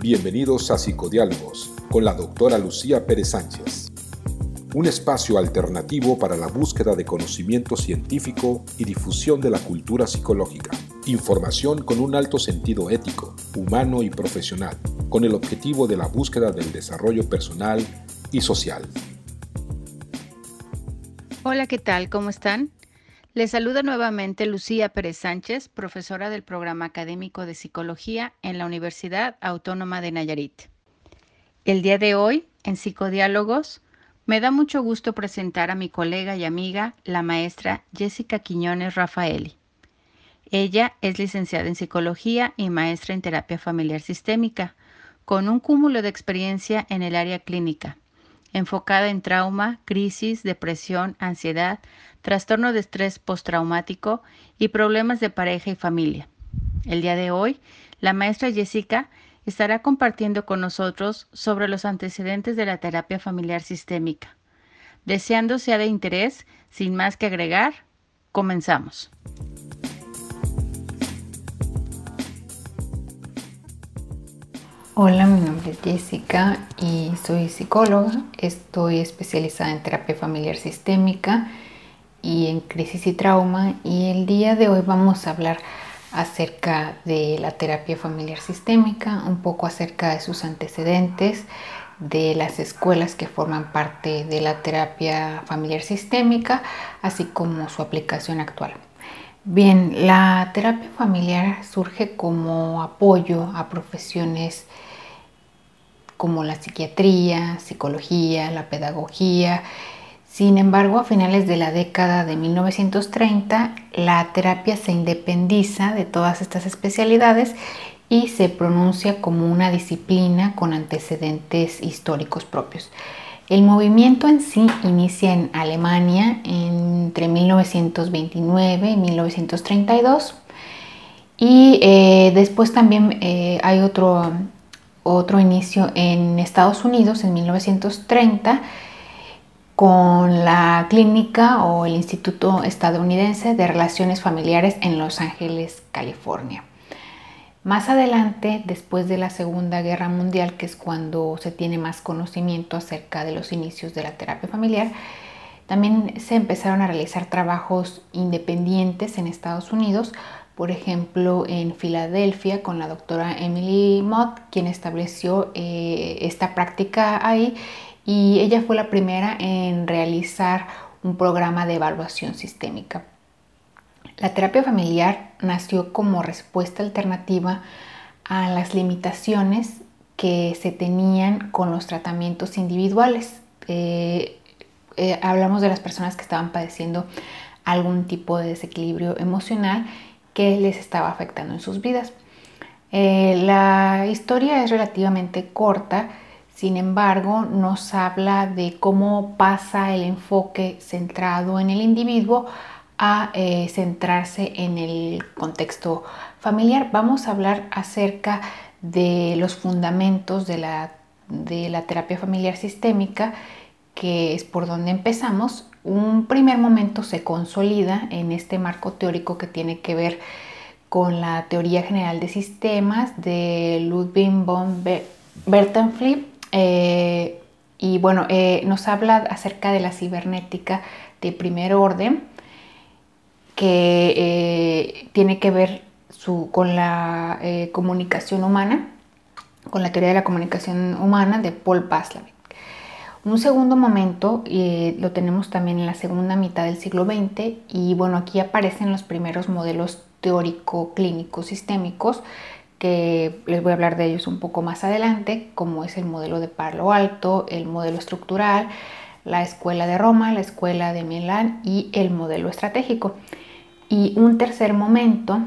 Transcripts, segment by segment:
Bienvenidos a Psicodiálogos con la doctora Lucía Pérez Sánchez. Un espacio alternativo para la búsqueda de conocimiento científico y difusión de la cultura psicológica. Información con un alto sentido ético, humano y profesional, con el objetivo de la búsqueda del desarrollo personal y social. Hola, ¿qué tal? ¿Cómo están? Les saluda nuevamente Lucía Pérez Sánchez, profesora del programa académico de psicología en la Universidad Autónoma de Nayarit. El día de hoy, en Psicodiálogos, me da mucho gusto presentar a mi colega y amiga, la maestra Jessica Quiñones Rafaeli. Ella es licenciada en psicología y maestra en terapia familiar sistémica, con un cúmulo de experiencia en el área clínica, enfocada en trauma, crisis, depresión, ansiedad, trastorno de estrés postraumático y problemas de pareja y familia. El día de hoy, la maestra Jessica estará compartiendo con nosotros sobre los antecedentes de la terapia familiar sistémica. Deseando sea de interés, sin más que agregar, comenzamos. Hola, mi nombre es Jessica y soy psicóloga. Estoy especializada en terapia familiar sistémica y en crisis y trauma y el día de hoy vamos a hablar acerca de la terapia familiar sistémica, un poco acerca de sus antecedentes, de las escuelas que forman parte de la terapia familiar sistémica, así como su aplicación actual. Bien, la terapia familiar surge como apoyo a profesiones como la psiquiatría, psicología, la pedagogía, sin embargo, a finales de la década de 1930, la terapia se independiza de todas estas especialidades y se pronuncia como una disciplina con antecedentes históricos propios. El movimiento en sí inicia en Alemania entre 1929 y 1932 y eh, después también eh, hay otro, otro inicio en Estados Unidos en 1930 con la clínica o el Instituto Estadounidense de Relaciones Familiares en Los Ángeles, California. Más adelante, después de la Segunda Guerra Mundial, que es cuando se tiene más conocimiento acerca de los inicios de la terapia familiar, también se empezaron a realizar trabajos independientes en Estados Unidos, por ejemplo en Filadelfia con la doctora Emily Mott, quien estableció eh, esta práctica ahí y ella fue la primera en realizar un programa de evaluación sistémica. La terapia familiar nació como respuesta alternativa a las limitaciones que se tenían con los tratamientos individuales. Eh, eh, hablamos de las personas que estaban padeciendo algún tipo de desequilibrio emocional que les estaba afectando en sus vidas. Eh, la historia es relativamente corta, sin embargo, nos habla de cómo pasa el enfoque centrado en el individuo a eh, centrarse en el contexto familiar. Vamos a hablar acerca de los fundamentos de la, de la terapia familiar sistémica, que es por donde empezamos. Un primer momento se consolida en este marco teórico que tiene que ver con la teoría general de sistemas de Ludwig von Bertalanffy eh, y bueno, eh, nos habla acerca de la cibernética de primer orden, que eh, tiene que ver con la comunicación humana, con la teoría de la comunicación humana de Paul Paslavik. Un segundo momento lo tenemos también en la segunda mitad del siglo XX y bueno, aquí aparecen los primeros modelos teórico-clínicos sistémicos que les voy a hablar de ellos un poco más adelante, como es el modelo de Palo Alto, el modelo estructural, la escuela de Roma, la escuela de Milán y el modelo estratégico. Y un tercer momento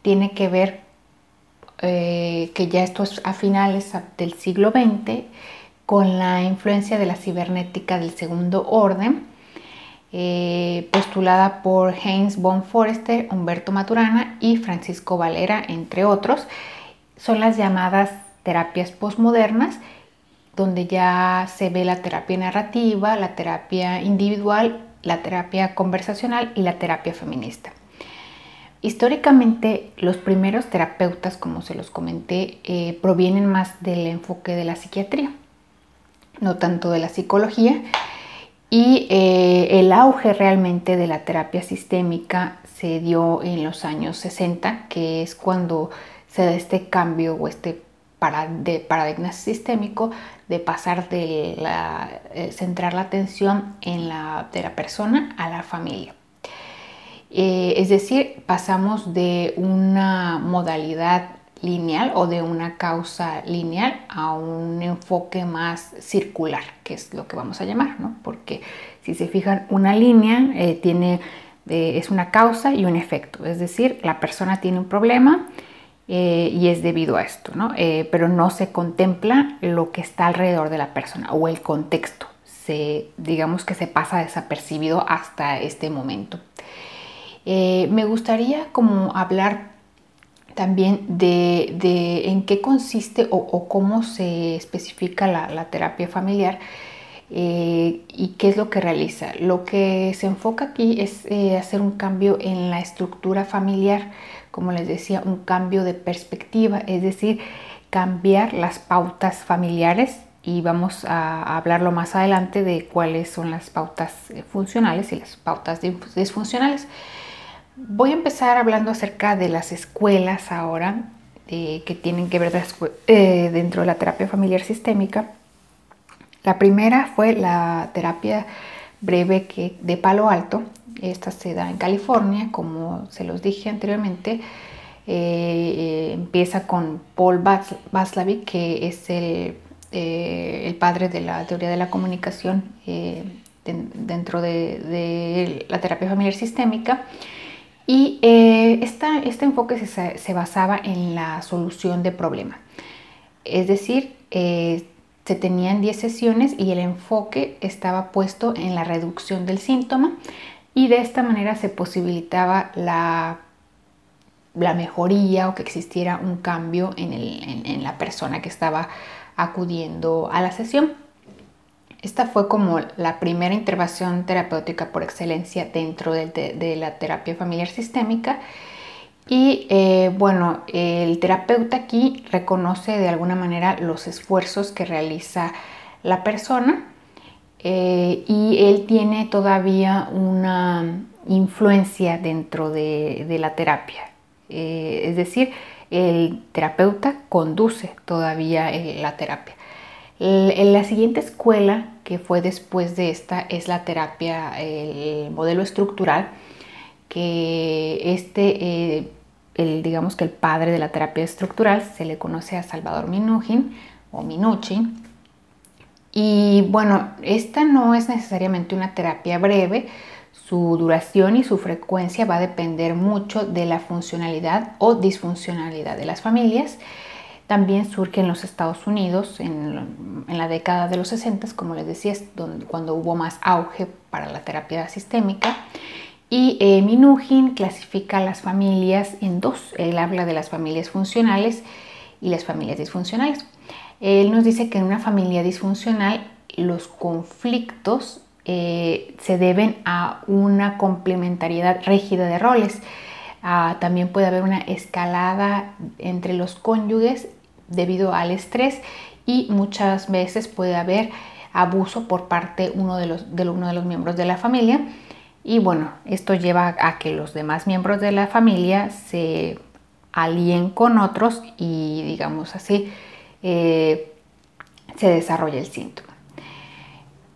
tiene que ver eh, que ya esto es a finales del siglo XX con la influencia de la cibernética del segundo orden eh, postulada por Heinz von Forester, Humberto Maturana y Francisco Valera, entre otros. Son las llamadas terapias postmodernas, donde ya se ve la terapia narrativa, la terapia individual, la terapia conversacional y la terapia feminista. Históricamente, los primeros terapeutas, como se los comenté, eh, provienen más del enfoque de la psiquiatría, no tanto de la psicología. Y eh, el auge realmente de la terapia sistémica se dio en los años 60, que es cuando se da este cambio o este de paradigma sistémico de pasar de eh, centrar la atención en la, de la persona a la familia. Eh, es decir, pasamos de una modalidad lineal o de una causa lineal a un enfoque más circular, que es lo que vamos a llamar, ¿no? Porque si se fijan, una línea eh, tiene, es una causa y un efecto, es decir, la persona tiene un problema eh, y es debido a esto, ¿no? pero no se contempla lo que está alrededor de la persona o el contexto, se, digamos que se pasa desapercibido hasta este momento. Eh, me gustaría como hablar también de, en qué consiste o, cómo se especifica la, terapia familiar eh, y qué es lo que realiza. Lo que se enfoca aquí es eh, hacer un cambio en la estructura familiar, como les decía, un cambio de perspectiva, es decir, cambiar las pautas familiares y vamos a hablarlo más adelante de cuáles son las pautas funcionales y las pautas disfuncionales. Voy a empezar hablando acerca de las escuelas ahora eh, que tienen que ver eh, dentro de la terapia familiar sistémica. La primera fue la terapia breve de palo alto. Esta se da en California, como se los dije anteriormente. Eh, empieza con Paul Václavic, que es el, padre de la teoría de la comunicación dentro de la terapia familiar sistémica. Y eh, este enfoque se, basaba en la solución de problema. Es decir, eh, se tenían 10 sesiones y el enfoque estaba puesto en la reducción del síntoma y de esta manera se posibilitaba la, la mejoría o que existiera un cambio en la persona que estaba acudiendo a la sesión. Esta fue como la primera intervención terapéutica por excelencia dentro de, la terapia familiar sistémica. Y eh, bueno, el terapeuta aquí reconoce de alguna manera los esfuerzos que realiza la persona eh, y él tiene todavía una influencia dentro de, la terapia. Eh, es decir, el terapeuta conduce todavía la terapia. En la siguiente escuela que fue después de esta es la terapia, el modelo estructural, que este, eh, el, digamos que el padre de la terapia estructural se le conoce a Salvador Minuchin o Minuchin. Y bueno, esta no es necesariamente una terapia breve, su duración y su frecuencia va a depender mucho de la funcionalidad o disfuncionalidad de las familias también surge en los Estados Unidos en, la década de los 60, como les decía, donde, cuando hubo más auge para la terapia sistémica. Y eh, clasifica las familias en dos. Él habla de las familias funcionales y las familias disfuncionales. Él nos dice que en una familia disfuncional los conflictos eh, se deben a una complementariedad rígida de roles. Ah, también puede haber una escalada entre los cónyuges debido al estrés y muchas veces puede haber abuso por parte uno de los, de uno de los miembros de la familia. Y bueno, esto lleva a que los demás miembros de la familia se alíen con otros y digamos así eh, se desarrolla el síntoma.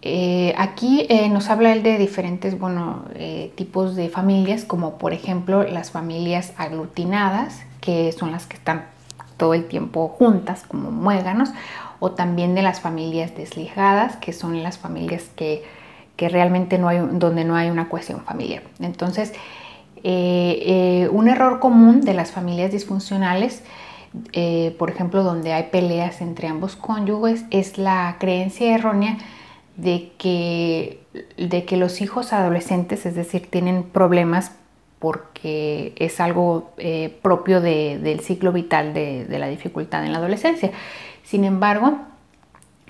Eh, aquí eh, nos habla él de diferentes bueno, tipos de familias, como por ejemplo las familias aglutinadas, que son las que están todo el tiempo juntas como muéganos, o también de las familias desligadas, que son las familias que, realmente no hay, donde no hay una cohesión familiar. Entonces, eh, eh, un error común de las familias disfuncionales, eh, por ejemplo, donde hay peleas entre ambos cónyuges, es la creencia errónea de que, de que los hijos adolescentes, es decir, tienen problemas porque es algo eh, propio del ciclo vital de, la dificultad en la adolescencia. Sin embargo,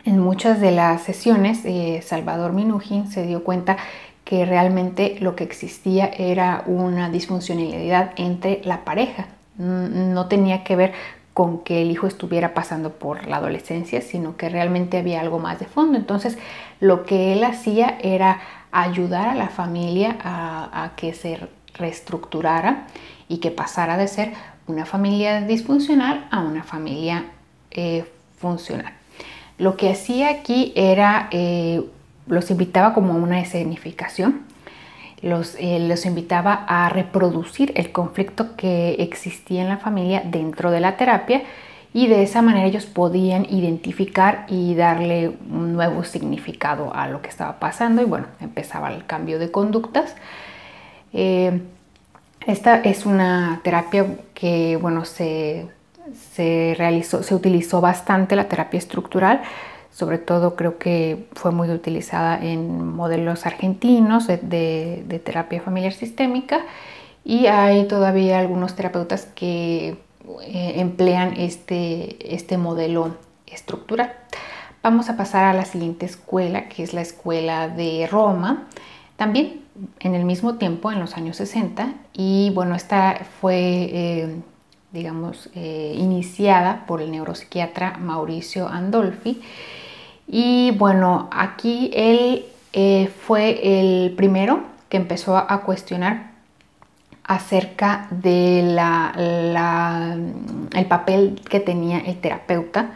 en muchas de las sesiones, eh, Salvador Minujín se dio cuenta que realmente lo que existía era una disfuncionalidad entre la pareja. No tenía que ver con que el hijo estuviera pasando por la adolescencia, sino que realmente había algo más de fondo. Entonces, lo que él hacía era ayudar a la familia a, que se reestructurara y que pasara de ser una familia disfuncional a una familia eh, funcional. Lo que hacía aquí era, eh, los invitaba como a una escenificación, los, eh, los invitaba a reproducir el conflicto que existía en la familia dentro de la terapia y de esa manera ellos podían identificar y darle un nuevo significado a lo que estaba pasando y bueno, empezaba el cambio de conductas. Eh, esta es una terapia que bueno, se, se realizó, se utilizó bastante la terapia estructural. Sobre todo creo que fue muy utilizada en modelos argentinos de, terapia familiar sistémica. Y hay todavía algunos terapeutas que eh, emplean este, este modelo estructural. Vamos a pasar a la siguiente escuela, que es la escuela de Roma, también en el mismo tiempo, en los años 60, y bueno, esta fue, eh, digamos, eh, iniciada por el neuropsiquiatra Mauricio Andolfi, y bueno, aquí él eh, fue el primero que empezó a cuestionar acerca de la, el papel que tenía el terapeuta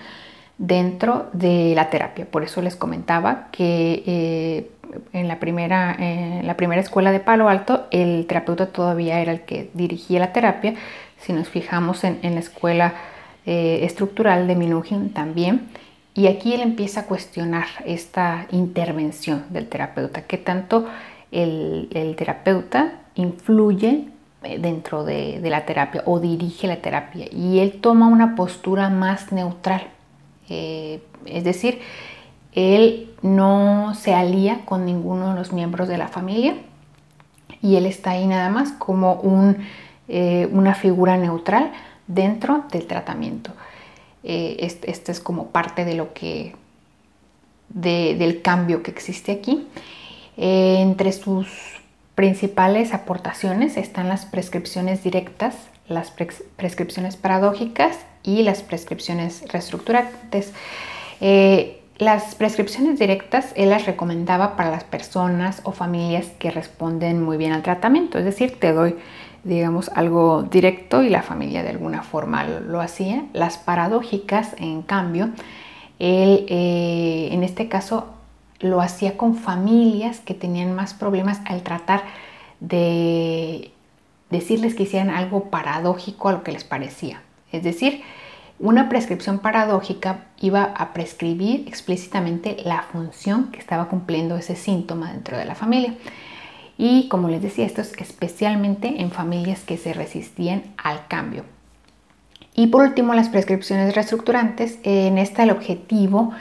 dentro de la terapia. Por eso les comentaba que en, la primera, en la primera escuela de Palo Alto el terapeuta todavía era el que dirigía la terapia. Si nos fijamos en, la escuela eh, estructural de Minuhin también y aquí él empieza a cuestionar esta intervención del terapeuta, qué tanto el, terapeuta influye eh, dentro de, la terapia o dirige la terapia. Y él toma una postura más neutral. Eh, es decir, él no se alía con ninguno de los miembros de la familia y él está ahí nada más como eh, una figura neutral dentro del tratamiento. Eh, este, es como parte de lo que, del cambio que existe aquí. Eh, entre sus principales aportaciones están las prescripciones directas, las prescripciones paradójicas y las prescripciones reestructurantes. Eh, las prescripciones directas él las recomendaba para las personas o familias que responden muy bien al tratamiento, es decir, te doy digamos, algo directo y la familia de alguna forma lo hacía. Las paradójicas, en cambio, él eh, en este caso lo hacía con familias que tenían más problemas al tratar de decirles que hicieran algo paradójico a lo que les parecía. Es decir, una prescripción paradójica iba a prescribir explícitamente la función que estaba cumpliendo ese síntoma dentro de la familia. Y como les decía, esto es especialmente en familias que se resistían al cambio. Y por último, las prescripciones reestructurantes. En esta el objetivo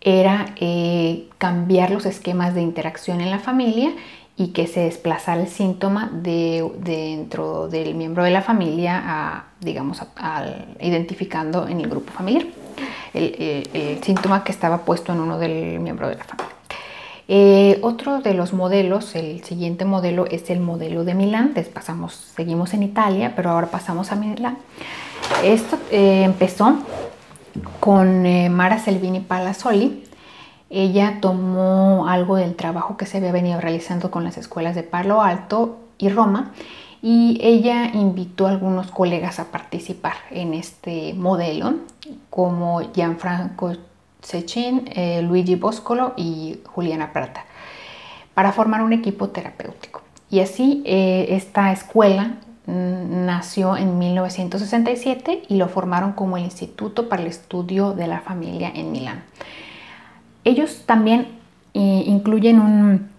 era eh, cambiar los esquemas de interacción en la familia y que se desplazara el síntoma de, dentro del miembro de la familia, a, digamos, identificando en el grupo familiar el, síntoma que estaba puesto en uno del miembro de la familia. Eh, otro de los modelos, el siguiente modelo es el modelo de Milán. pasamos, seguimos en Italia, pero ahora pasamos a Milán. Esto eh, empezó con eh, Mara Selvini Palazzoli. Ella tomó algo del trabajo que se había venido realizando con las escuelas de Palo Alto y Roma y ella invitó a algunos colegas a participar en este modelo, como Gianfranco Sechin, eh, Luigi Boscolo y Juliana Prata, para formar un equipo terapéutico. Y así eh, esta escuela mm, nació en 1967 y lo formaron como el Instituto para el Estudio de la Familia en Milán. Ellos también eh, incluyen un,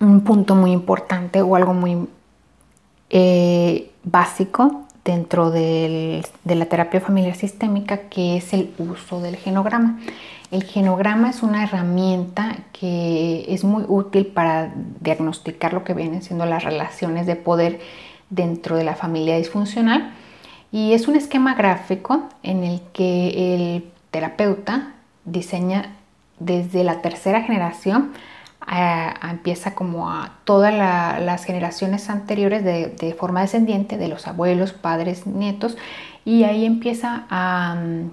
un, punto muy importante o algo muy básico dentro de la terapia familiar sistémica, que es el uso del genograma. El genograma es una herramienta que es muy útil para diagnosticar lo que vienen siendo las relaciones de poder dentro de la familia disfuncional y es un esquema gráfico en el que el terapeuta diseña desde la tercera generación empieza como a todas las generaciones anteriores de, forma descendiente, de los abuelos, padres, nietos, y ahí empieza a, mm,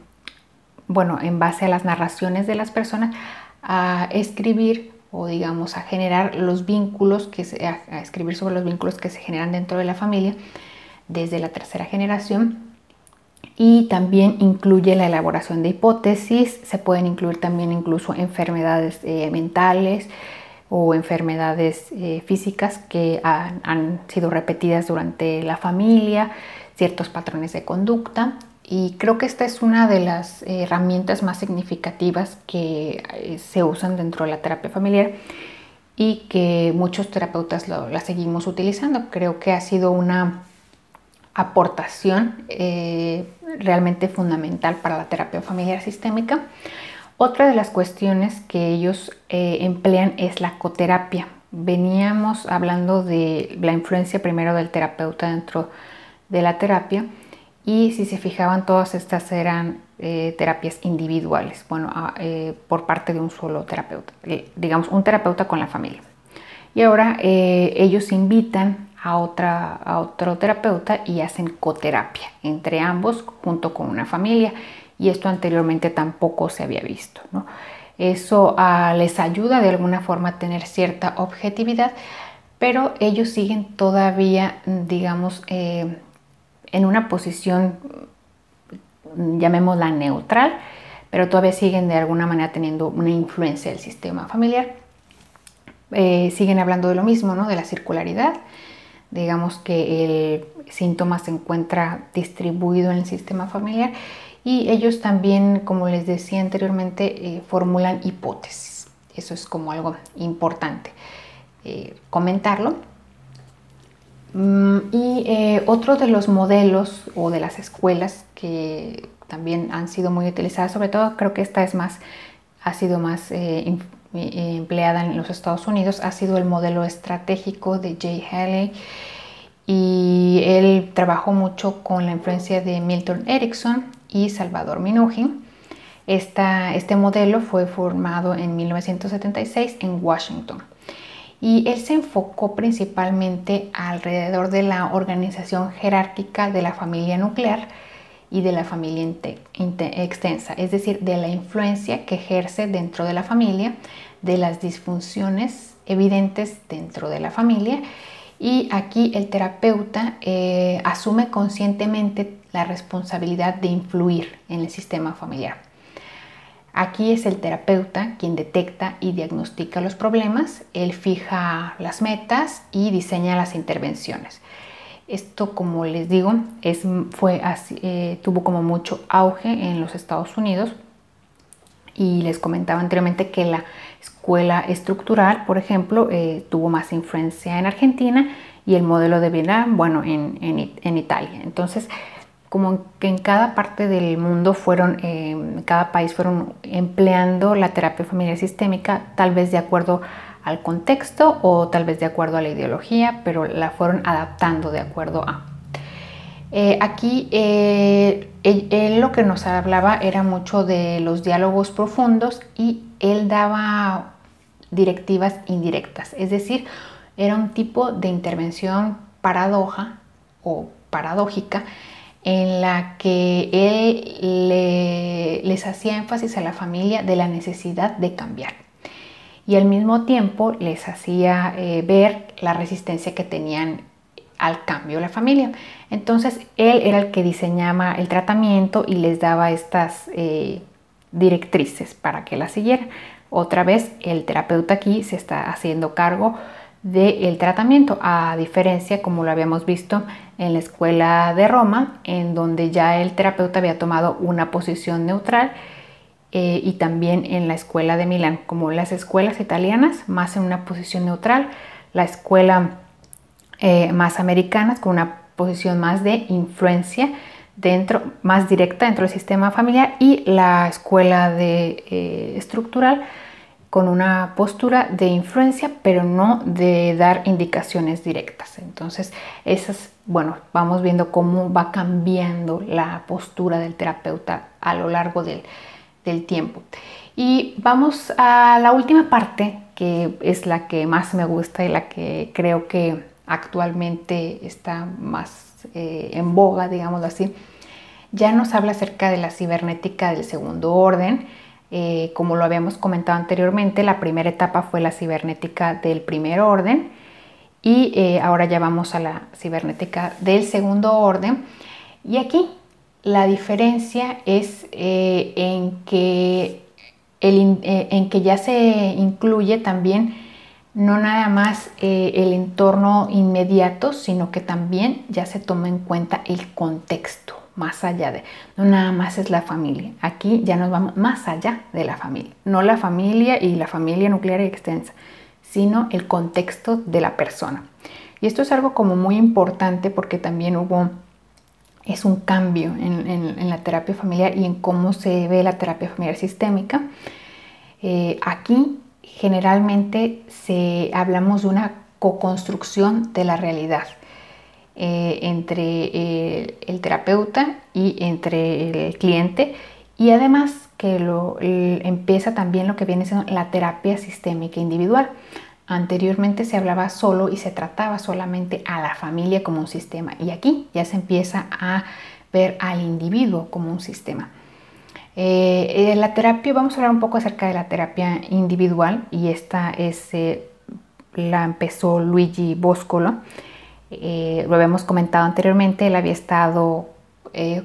bueno, en base a las narraciones de las personas, a escribir o digamos a generar los vínculos, que a escribir sobre los vínculos que se generan dentro de la familia desde la tercera generación y también incluye la elaboración de hipótesis, se pueden incluir también incluso enfermedades eh, mentales o enfermedades eh, físicas que han, sido repetidas durante la familia, ciertos patrones de conducta y creo que esta es una de las herramientas más significativas que eh, se usan dentro de la terapia familiar y que muchos terapeutas la seguimos utilizando. Creo que ha sido una aportación eh, realmente fundamental para la terapia familiar sistémica. Otra de las cuestiones que ellos eh, emplean es la coterapia. Veníamos hablando de la influencia primero del terapeuta dentro de la terapia y si se fijaban todas estas eran eh, terapias individuales, bueno, ah, por parte de un solo terapeuta, digamos un terapeuta con la familia. Y ahora ellos invitan a, otra, a otro terapeuta y hacen coterapia entre ambos junto con una familia. Y esto anteriormente tampoco se había visto. Eso ah, les ayuda de alguna forma a tener cierta objetividad, pero ellos siguen todavía, digamos, eh, en una posición, llamémosla neutral, pero todavía siguen de alguna manera teniendo una influencia del sistema familiar. Eh, siguen hablando de lo mismo, ¿no? de la circularidad, digamos que el síntoma se encuentra distribuido en el sistema familiar y ellos también, como les decía anteriormente, eh, formulan hipótesis. Eso es como algo importante eh, comentarlo. Mm, y eh, otro de los modelos o de las escuelas que también han sido muy utilizadas, sobre todo creo que esta es más, ha sido más empleada en los Estados Unidos ha sido el modelo estratégico de Jay Haley y él trabajó mucho con la influencia de Milton Erickson y Salvador Minujín. este modelo fue formado en 1976 en Washington y él se enfocó principalmente alrededor de la organización jerárquica de la familia nuclear y de la familia extensa, es decir, de la influencia que ejerce dentro de la familia, de las disfunciones evidentes dentro de la familia y aquí el terapeuta eh, asume conscientemente la responsabilidad de influir en el sistema familiar. Aquí es el terapeuta quien detecta y diagnostica los problemas, él fija las metas y diseña las intervenciones. Esto, como les digo, es, fue eh, tuvo como mucho auge en los Estados Unidos y les comentaba anteriormente que la escuela estructural, por ejemplo, eh, tuvo más influencia en Argentina y el modelo de Vietnam, bueno, en, en, Italia. Entonces, como que en cada parte del mundo fueron, en cada país fueron empleando la terapia familiar sistémica, tal vez de acuerdo al contexto o tal vez de acuerdo a la ideología, pero la fueron adaptando de acuerdo a. Eh, aquí eh, él, lo que nos hablaba era mucho de los diálogos profundos y él daba directivas indirectas, es decir, era un tipo de intervención paradoja o paradójica en la que él les hacía énfasis a la familia de la necesidad de cambiar y al mismo tiempo les hacía eh, ver la resistencia que tenían al cambio la familia. Entonces él era el que diseñaba el tratamiento y les daba estas eh, directrices para que la siguieran. Otra vez el terapeuta aquí se está haciendo cargo del tratamiento, a diferencia como lo habíamos visto en la escuela de Roma, en donde ya el terapeuta había tomado una posición neutral eh, y también en la escuela de Milán, como las escuelas italianas, más en una posición neutral, la escuela eh, más americanas con una posición más de influencia dentro, más directa dentro del sistema familiar y la escuela de eh, estructural con una postura de influencia, pero no de dar indicaciones directas. Entonces, esas, bueno, vamos viendo cómo va cambiando la postura del terapeuta a lo largo del, del tiempo. Y vamos a la última parte que es la que más me gusta y la que creo que actualmente está más eh, en boga, digámoslo así, ya nos habla acerca de la cibernética del segundo orden. Eh, como lo habíamos comentado anteriormente, la primera etapa fue la cibernética del primer orden y eh, ahora ya vamos a la cibernética del segundo orden. Y aquí la diferencia es en que eh, en que ya se incluye también no nada más eh, el entorno inmediato, sino que también ya se toma en cuenta el contexto, más allá de, no nada más es la familia, aquí ya nos vamos más allá de la familia, no la familia y la familia nuclear extensa, sino el contexto de la persona. Y esto es algo como muy importante porque también hubo es un cambio en, la terapia familiar y en cómo se ve la terapia familiar sistémica. Eh, aquí generalmente se, hablamos de una co-construcción de la realidad eh, entre el, terapeuta y entre el cliente y además que lo, empieza también lo que viene siendo la terapia sistémica individual. Anteriormente se hablaba solo y se trataba solamente a la familia como un sistema y aquí ya se empieza a ver al individuo como un sistema. Eh, la terapia, vamos a hablar un poco acerca de la terapia individual y esta es, eh, la empezó Luigi Boscolo. Eh, lo habíamos comentado anteriormente, él había estado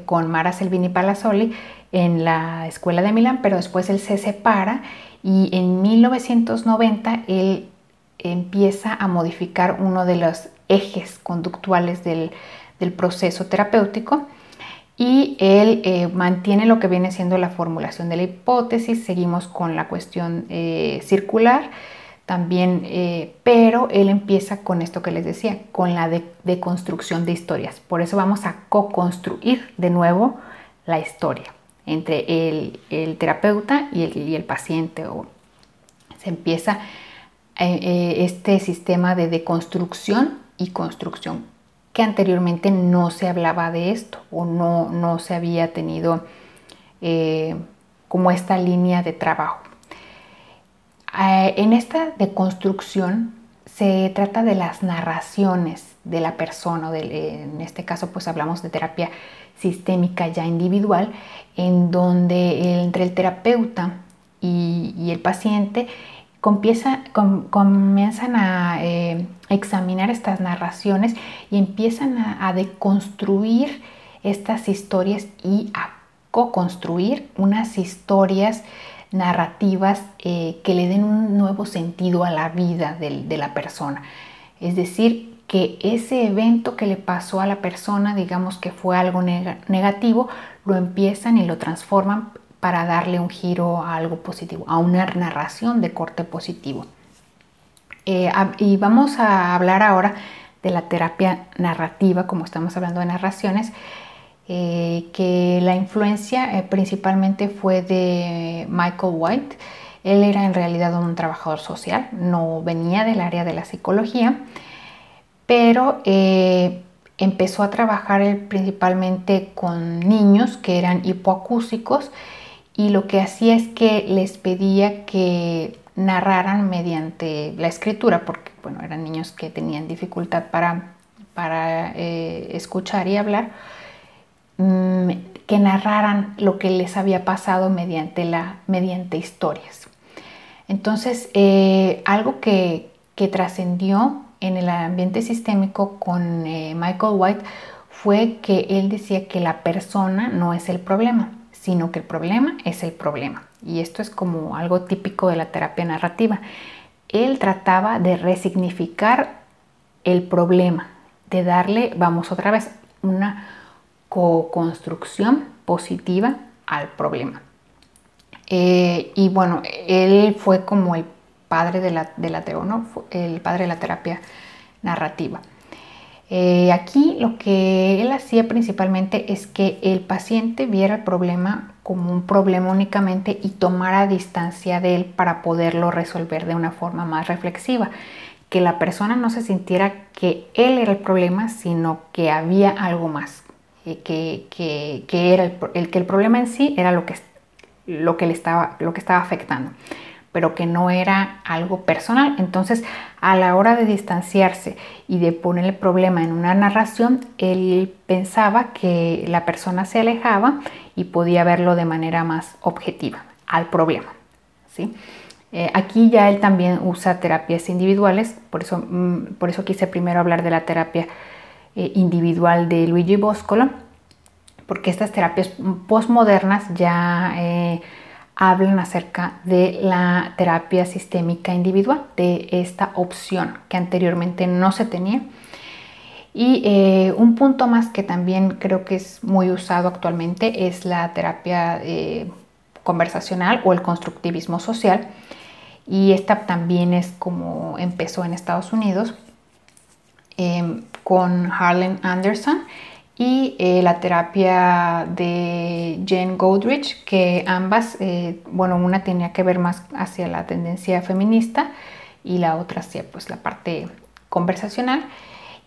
con Mara Selvini Palazzoli en la escuela de Milán, pero después él se separa y en 1990 él empieza a modificar uno de los ejes conductuales del, proceso terapéutico y él eh, mantiene lo que viene siendo la formulación de la hipótesis, seguimos con la cuestión eh, circular también, eh, pero él empieza con esto que les decía, con la deconstrucción de, de historias. Por eso vamos a co-construir de nuevo la historia entre el, terapeuta y el, y el paciente. O se empieza este sistema de deconstrucción y construcción, que anteriormente no se hablaba de esto o no, no se había tenido eh, como esta línea de trabajo. en esta deconstrucción se trata de las narraciones de la persona, en este caso pues hablamos de terapia sistémica ya individual, en donde entre el terapeuta y el paciente comienzan a eh, examinar estas narraciones y empiezan a, deconstruir estas historias y a co-construir unas historias narrativas eh, que le den un nuevo sentido a la vida de, la persona. Es decir, que ese evento que le pasó a la persona, digamos que fue algo negativo, lo empiezan y lo transforman para darle un giro a algo positivo, a una narración de corte positivo. Eh, y vamos a hablar ahora de la terapia narrativa, como estamos hablando de narraciones, eh, que la influencia eh, principalmente fue de Michael White. Él era en realidad un trabajador social, no venía del área de la psicología, pero empezó a trabajar principalmente con niños que eran hipoacúsicos y lo que hacía es que les pedía que narraran mediante la escritura, porque bueno, eran niños que tenían dificultad para, para eh, escuchar y hablar, mm, que narraran lo que les había pasado mediante, la, mediante historias. Entonces, eh, algo que, que trascendió en el ambiente sistémico con eh, Michael White fue que él decía que la persona no es el problema, sino que el problema es el problema. Y esto es como algo típico de la terapia narrativa. Él trataba de resignificar el problema, de darle, vamos otra vez, una co-construcción positiva al problema. Eh, y bueno, él fue como el padre de la, de la el padre de la terapia narrativa. Eh, aquí lo que él hacía principalmente es que el paciente viera el problema como un problema únicamente y tomara distancia de él para poderlo resolver de una forma más reflexiva. Que la persona no se sintiera que él era el problema, sino que había algo más. Eh, que, era el, que el problema en sí era lo que, lo que, le estaba, lo que estaba afectando. Pero que no era algo personal. Entonces, a la hora de distanciarse y de poner el problema en una narración, él pensaba que la persona se alejaba y podía verlo de manera más objetiva al problema. ¿sí? Eh, aquí ya él también usa terapias individuales, por eso, mm, por eso quise primero hablar de la terapia eh, individual de Luigi Boscolo, porque estas terapias postmodernas ya eh, hablan acerca de la terapia sistémica individual, de esta opción que anteriormente no se tenía. Y un punto más que también creo que es muy usado actualmente es la terapia conversacional o el constructivismo social, y esta también es como empezó en Estados Unidos em, con Harlan Anderson y eh, la terapia de Jane Goldrich, que ambas, eh, bueno, una tenía que ver más hacia la tendencia feminista y la otra hacia pues la parte conversacional.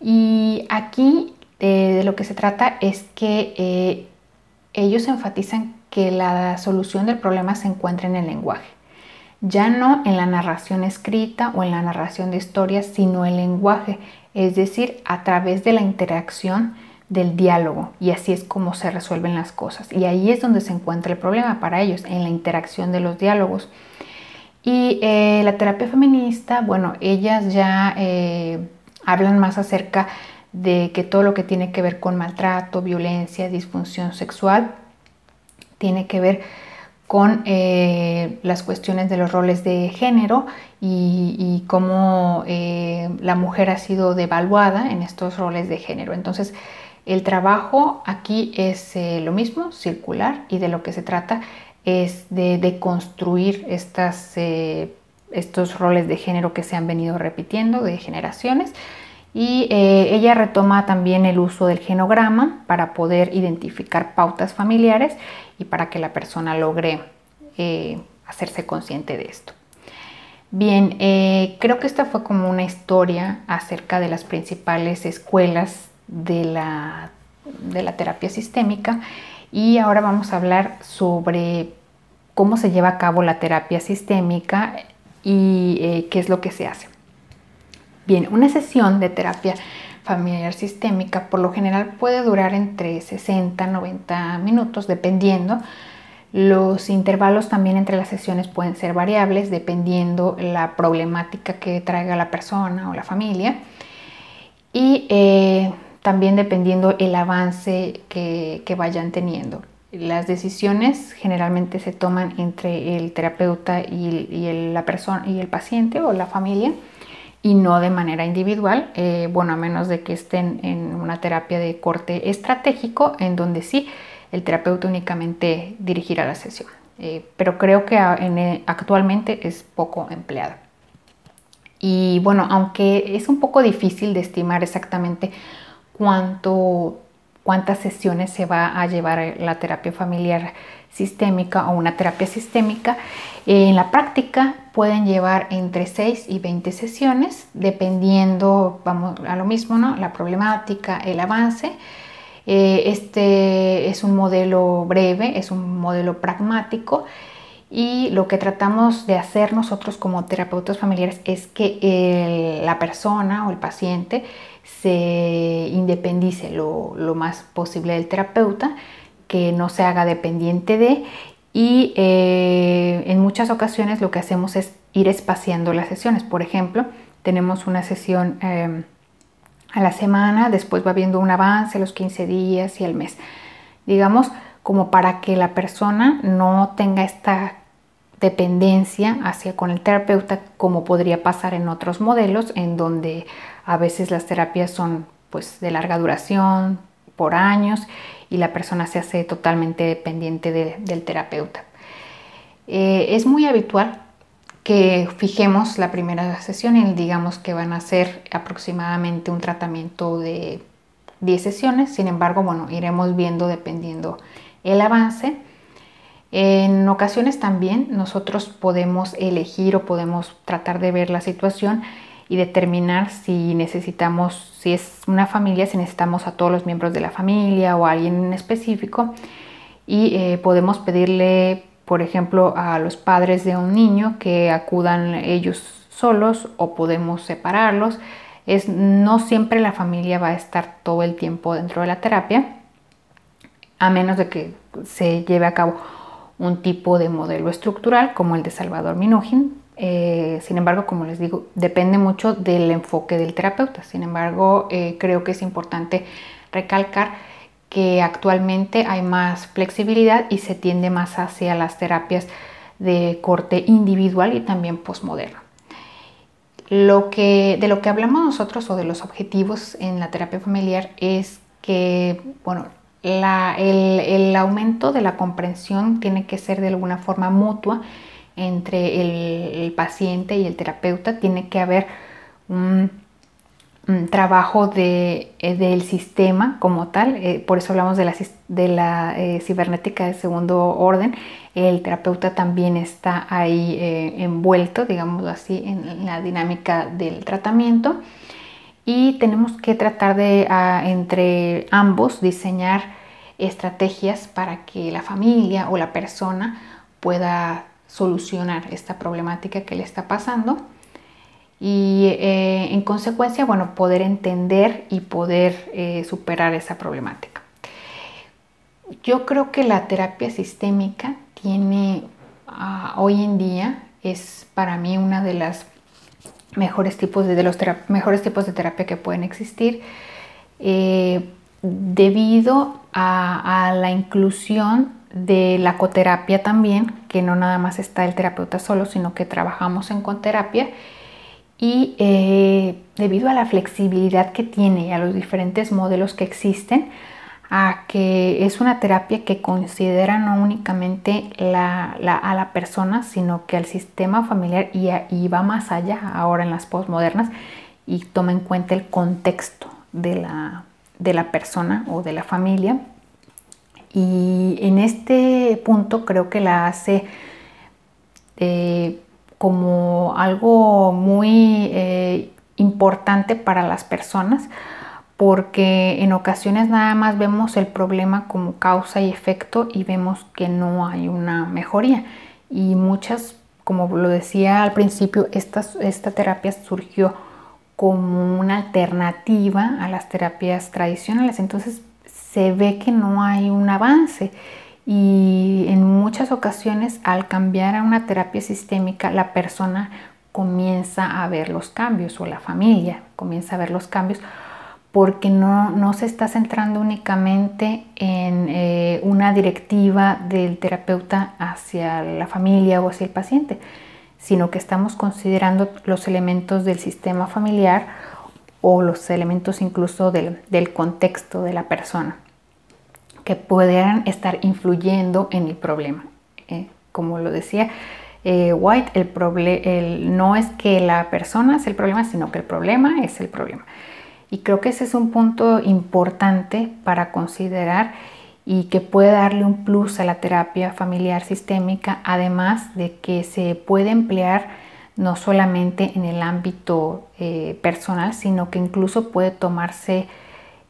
Y aquí eh, de lo que se trata es que ellos enfatizan que la solución del problema se encuentra en el lenguaje ya no en la narración escrita o en la narración de historias, sino el lenguaje, es decir, a través de la interacción del diálogo y así es como se resuelven las cosas. Y ahí es donde se encuentra el problema para ellos, en la interacción de los diálogos. Y eh, la terapia feminista, bueno, ellas ya eh, hablan más acerca de que todo lo que tiene que ver con maltrato, violencia, disfunción sexual, tiene que ver con eh, las cuestiones de los roles de género y, cómo eh, la mujer ha sido devaluada en estos roles de género. Entonces, el trabajo aquí es eh, lo mismo, circular, y de lo que se trata es de, construir estas, estos roles de género que se han venido repitiendo de generaciones. Y ella retoma también el uso del genograma para poder identificar pautas familiares y para que la persona logre eh, hacerse consciente de esto. Bien, eh, creo que esta fue como una historia acerca de las principales escuelas de la, de la terapia sistémica y ahora vamos a hablar sobre cómo se lleva a cabo la terapia sistémica y eh, qué es lo que se hace. Bien, una sesión de terapia familiar sistémica por lo general puede durar entre 60 a 90 minutos dependiendo. Los intervalos también entre las sesiones pueden ser variables dependiendo la problemática que traiga la persona o la familia y eh, también dependiendo el avance que, vayan teniendo. Las decisiones generalmente se toman entre el terapeuta y, la persona y el paciente o la familia y no de manera individual, eh, bueno, a menos de que estén en una terapia de corte estratégico, en donde sí el terapeuta únicamente dirigirá la sesión. Eh, pero creo que eh, actualmente es poco empleada. Y bueno, aunque es un poco difícil de estimar exactamente cuánto, cuántas sesiones se va a llevar la terapia familiar sistémica o una terapia sistémica, en la práctica pueden llevar entre 6 y 20 sesiones, dependiendo, vamos a lo mismo, ¿no? La problemática, el avance. Eh, este es un modelo breve, es un modelo pragmático y lo que tratamos de hacer nosotros como terapeutas familiares es que la persona o el paciente se independice lo, lo más posible del terapeuta, que no se haga dependiente de y eh, en muchas ocasiones lo que hacemos es ir espaciando las sesiones. Por ejemplo, tenemos una sesión em, a la semana, después va viendo un avance los 15 días y el mes. Digamos, como para que la persona no tenga esta dependencia hacia con el terapeuta como podría pasar en otros modelos en donde a veces las terapias son pues de larga duración por años y la persona se hace totalmente dependiente del terapeuta. Eh, es muy habitual que fijemos la primera sesión y digamos que van a ser aproximadamente un tratamiento de 10 sesiones, sin embargo, bueno, iremos viendo dependiendo el avance. En ocasiones también nosotros podemos elegir o podemos tratar de ver la situación y determinar si necesitamos, si es una familia, si necesitamos a todos los miembros de la familia o a alguien en específico y eh, podemos pedirle por ejemplo, a los padres de un niño que acudan ellos solos o podemos separarlos. Es, no siempre la familia va a estar todo el tiempo dentro de la terapia, a menos de que se lleve a cabo un tipo de modelo estructural como el de Salvador Minujín. Eh, sin embargo, como les digo, depende mucho del enfoque del terapeuta. Sin embargo, eh, creo que es importante recalcar que actualmente hay más flexibilidad y se tiende más hacia las terapias de corte individual y también postmoderno. Lo que, de lo que hablamos nosotros o de los objetivos en la terapia familiar es que, bueno, el, aumento de la comprensión tiene que ser de alguna forma mutua entre el, paciente y el terapeuta. Tiene que haber un, trabajo de, eh, del sistema como tal. Eh, por eso hablamos de la, de la eh, cibernética de segundo orden. El terapeuta también está ahí envuelto, digamos así, en la dinámica del tratamiento y tenemos que tratar de entre ambos diseñar estrategias para que la familia o la persona pueda solucionar esta problemática que le está pasando y eh, en consecuencia, bueno, poder entender y poder eh, superar esa problemática. Yo creo que la terapia sistémica tiene ah, hoy en día es para mí una de las mejores tipos de, los mejores tipos de terapia que pueden existir eh, debido a, la inclusión de la coterapia también, que no nada más está el terapeuta solo, sino que trabajamos en coterapia y eh, debido a la flexibilidad que tiene y a los diferentes modelos que existen, a que es una terapia que considera no únicamente a la persona, sino que al sistema familiar y, va más allá ahora en las postmodernas y toma en cuenta el contexto de la, de la persona o de la familia. Y en este punto creo que la hace eh, como algo muy eh, importante para las personas porque en ocasiones nada más vemos el problema como causa y efecto y vemos que no hay una mejoría. Y muchas, como lo decía al principio, esta, esta terapia surgió como una alternativa a las terapias tradicionales. Entonces se ve que no hay un avance. Y en muchas ocasiones al cambiar a una terapia sistémica la persona comienza a ver los cambios o la familia comienza a ver los cambios porque no, se está centrando únicamente en eh, una directiva del terapeuta hacia la familia o hacia el paciente, sino que estamos considerando los elementos del sistema familiar o los elementos incluso del, contexto de la persona que pudieran estar influyendo en el problema. Eh, como lo decía eh, White, el, no es que la persona es el problema, sino que el problema es el problema. Y creo que ese es un punto importante para considerar y que puede darle un plus a la terapia familiar sistémica, además de que se puede emplear no solamente en el ámbito eh, personal, sino que incluso puede tomarse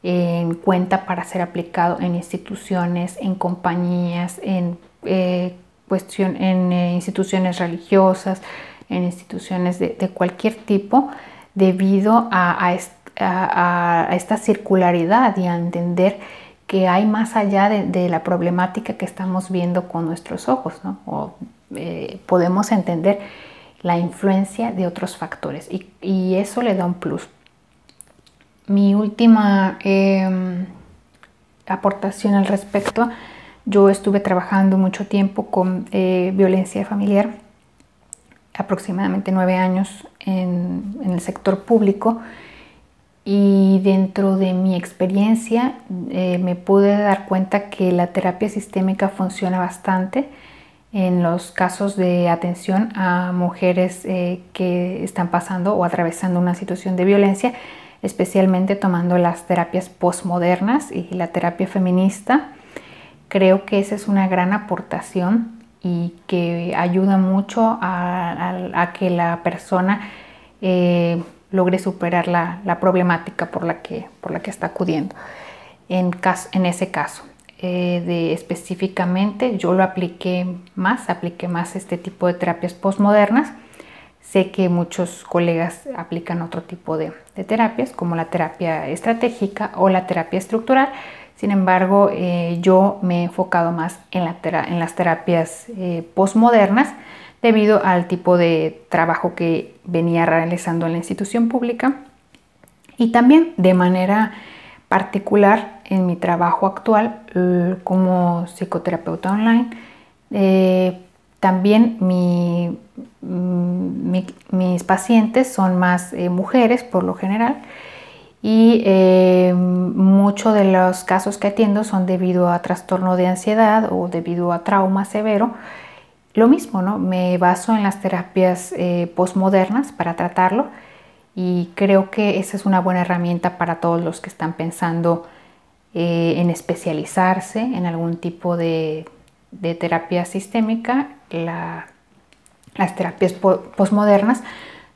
en cuenta para ser aplicado en instituciones, en compañías, en, eh, cuestión, en eh, instituciones religiosas, en instituciones de, cualquier tipo, debido a, esta circularidad y a entender que hay más allá de, la problemática que estamos viendo con nuestros ojos, ¿no? Eh, podemos entender la influencia de otros factores y, eso le da un plus. Mi última em, aportación al respecto, yo estuve trabajando mucho tiempo con eh, violencia familiar, aproximadamente nueve años en, el sector público y dentro de mi experiencia eh, me pude dar cuenta que la terapia sistémica funciona bastante en los casos de atención a mujeres eh, que están pasando o atravesando una situación de violencia, especialmente tomando las terapias postmodernas y la terapia feminista. Creo que esa es una gran aportación y que ayuda mucho a, que la persona eh, logre superar la, problemática por la, que, por la que está acudiendo en, en ese caso. eh, de específicamente, yo lo apliqué más, apliqué más este tipo de terapias postmodernas. Sé que muchos colegas aplican otro tipo de, terapias, como la terapia estratégica o la terapia estructural. Sin embargo, eh, yo me he enfocado más en, las terapias eh, postmodernas debido al tipo de trabajo que venía realizando en la institución pública y también de manera particular en mi trabajo actual como psicoterapeuta online. Eh, también mm, mis pacientes son más eh, mujeres por lo general y eh, muchos de los casos que atiendo son debido a trastorno de ansiedad o debido a trauma severo. Lo mismo, ¿no? Me baso en las terapias postmodernas para tratarlo y creo que esa es una buena herramienta para todos los que están pensando eh, en especializarse en algún tipo de, terapia sistémica. Las terapias postmodernas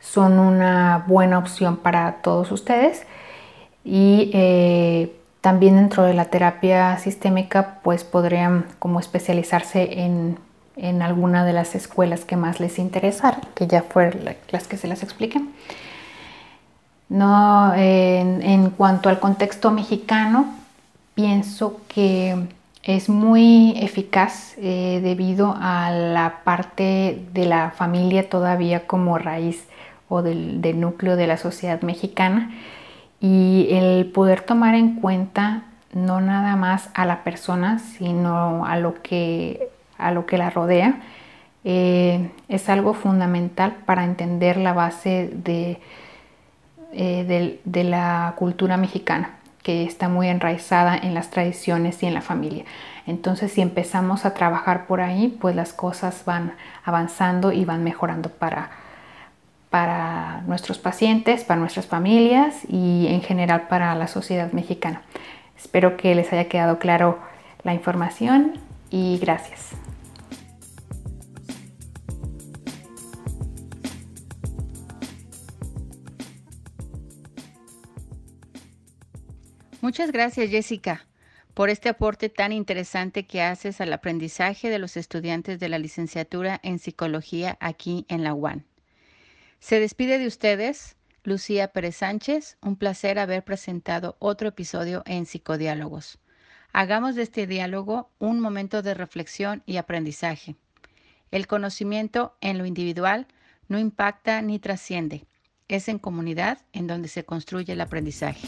son una buena opción para todos ustedes y eh, también dentro de la terapia sistémica pues podrían como especializarse en, en alguna de las escuelas que más les interesaron, que ya fueron las que se las expliquen. No, en, cuanto al contexto mexicano, pienso que es muy eficaz eh, debido a la parte de la familia todavía como raíz o del, núcleo de la sociedad mexicana. Y el poder tomar en cuenta no nada más a la persona, sino a lo que, a lo que la rodea, eh, es algo fundamental para entender la base de eh, de, la cultura mexicana, que está muy enraizada en las tradiciones y en la familia. Entonces, si empezamos a trabajar por ahí, pues las cosas van avanzando y van mejorando para, para nuestros pacientes, para nuestras familias y en general para la sociedad mexicana. Espero que les haya quedado claro la información y gracias. Muchas gracias, Jessica, por este aporte tan interesante que haces al aprendizaje de los estudiantes de la licenciatura en psicología aquí en la UAN. Se despide de ustedes Lucía Pérez Sánchez, un placer haber presentado otro episodio en Psicodiálogos. Hagamos de este diálogo un momento de reflexión y aprendizaje. El conocimiento en lo individual no impacta ni trasciende. Es en comunidad en donde se construye el aprendizaje.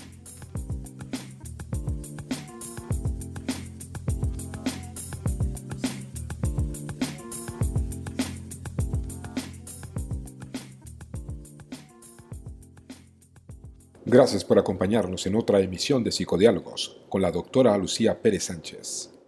Gracias por acompañarnos en otra emisión de Psicodiálogos con la doctora Lucía Pérez Sánchez.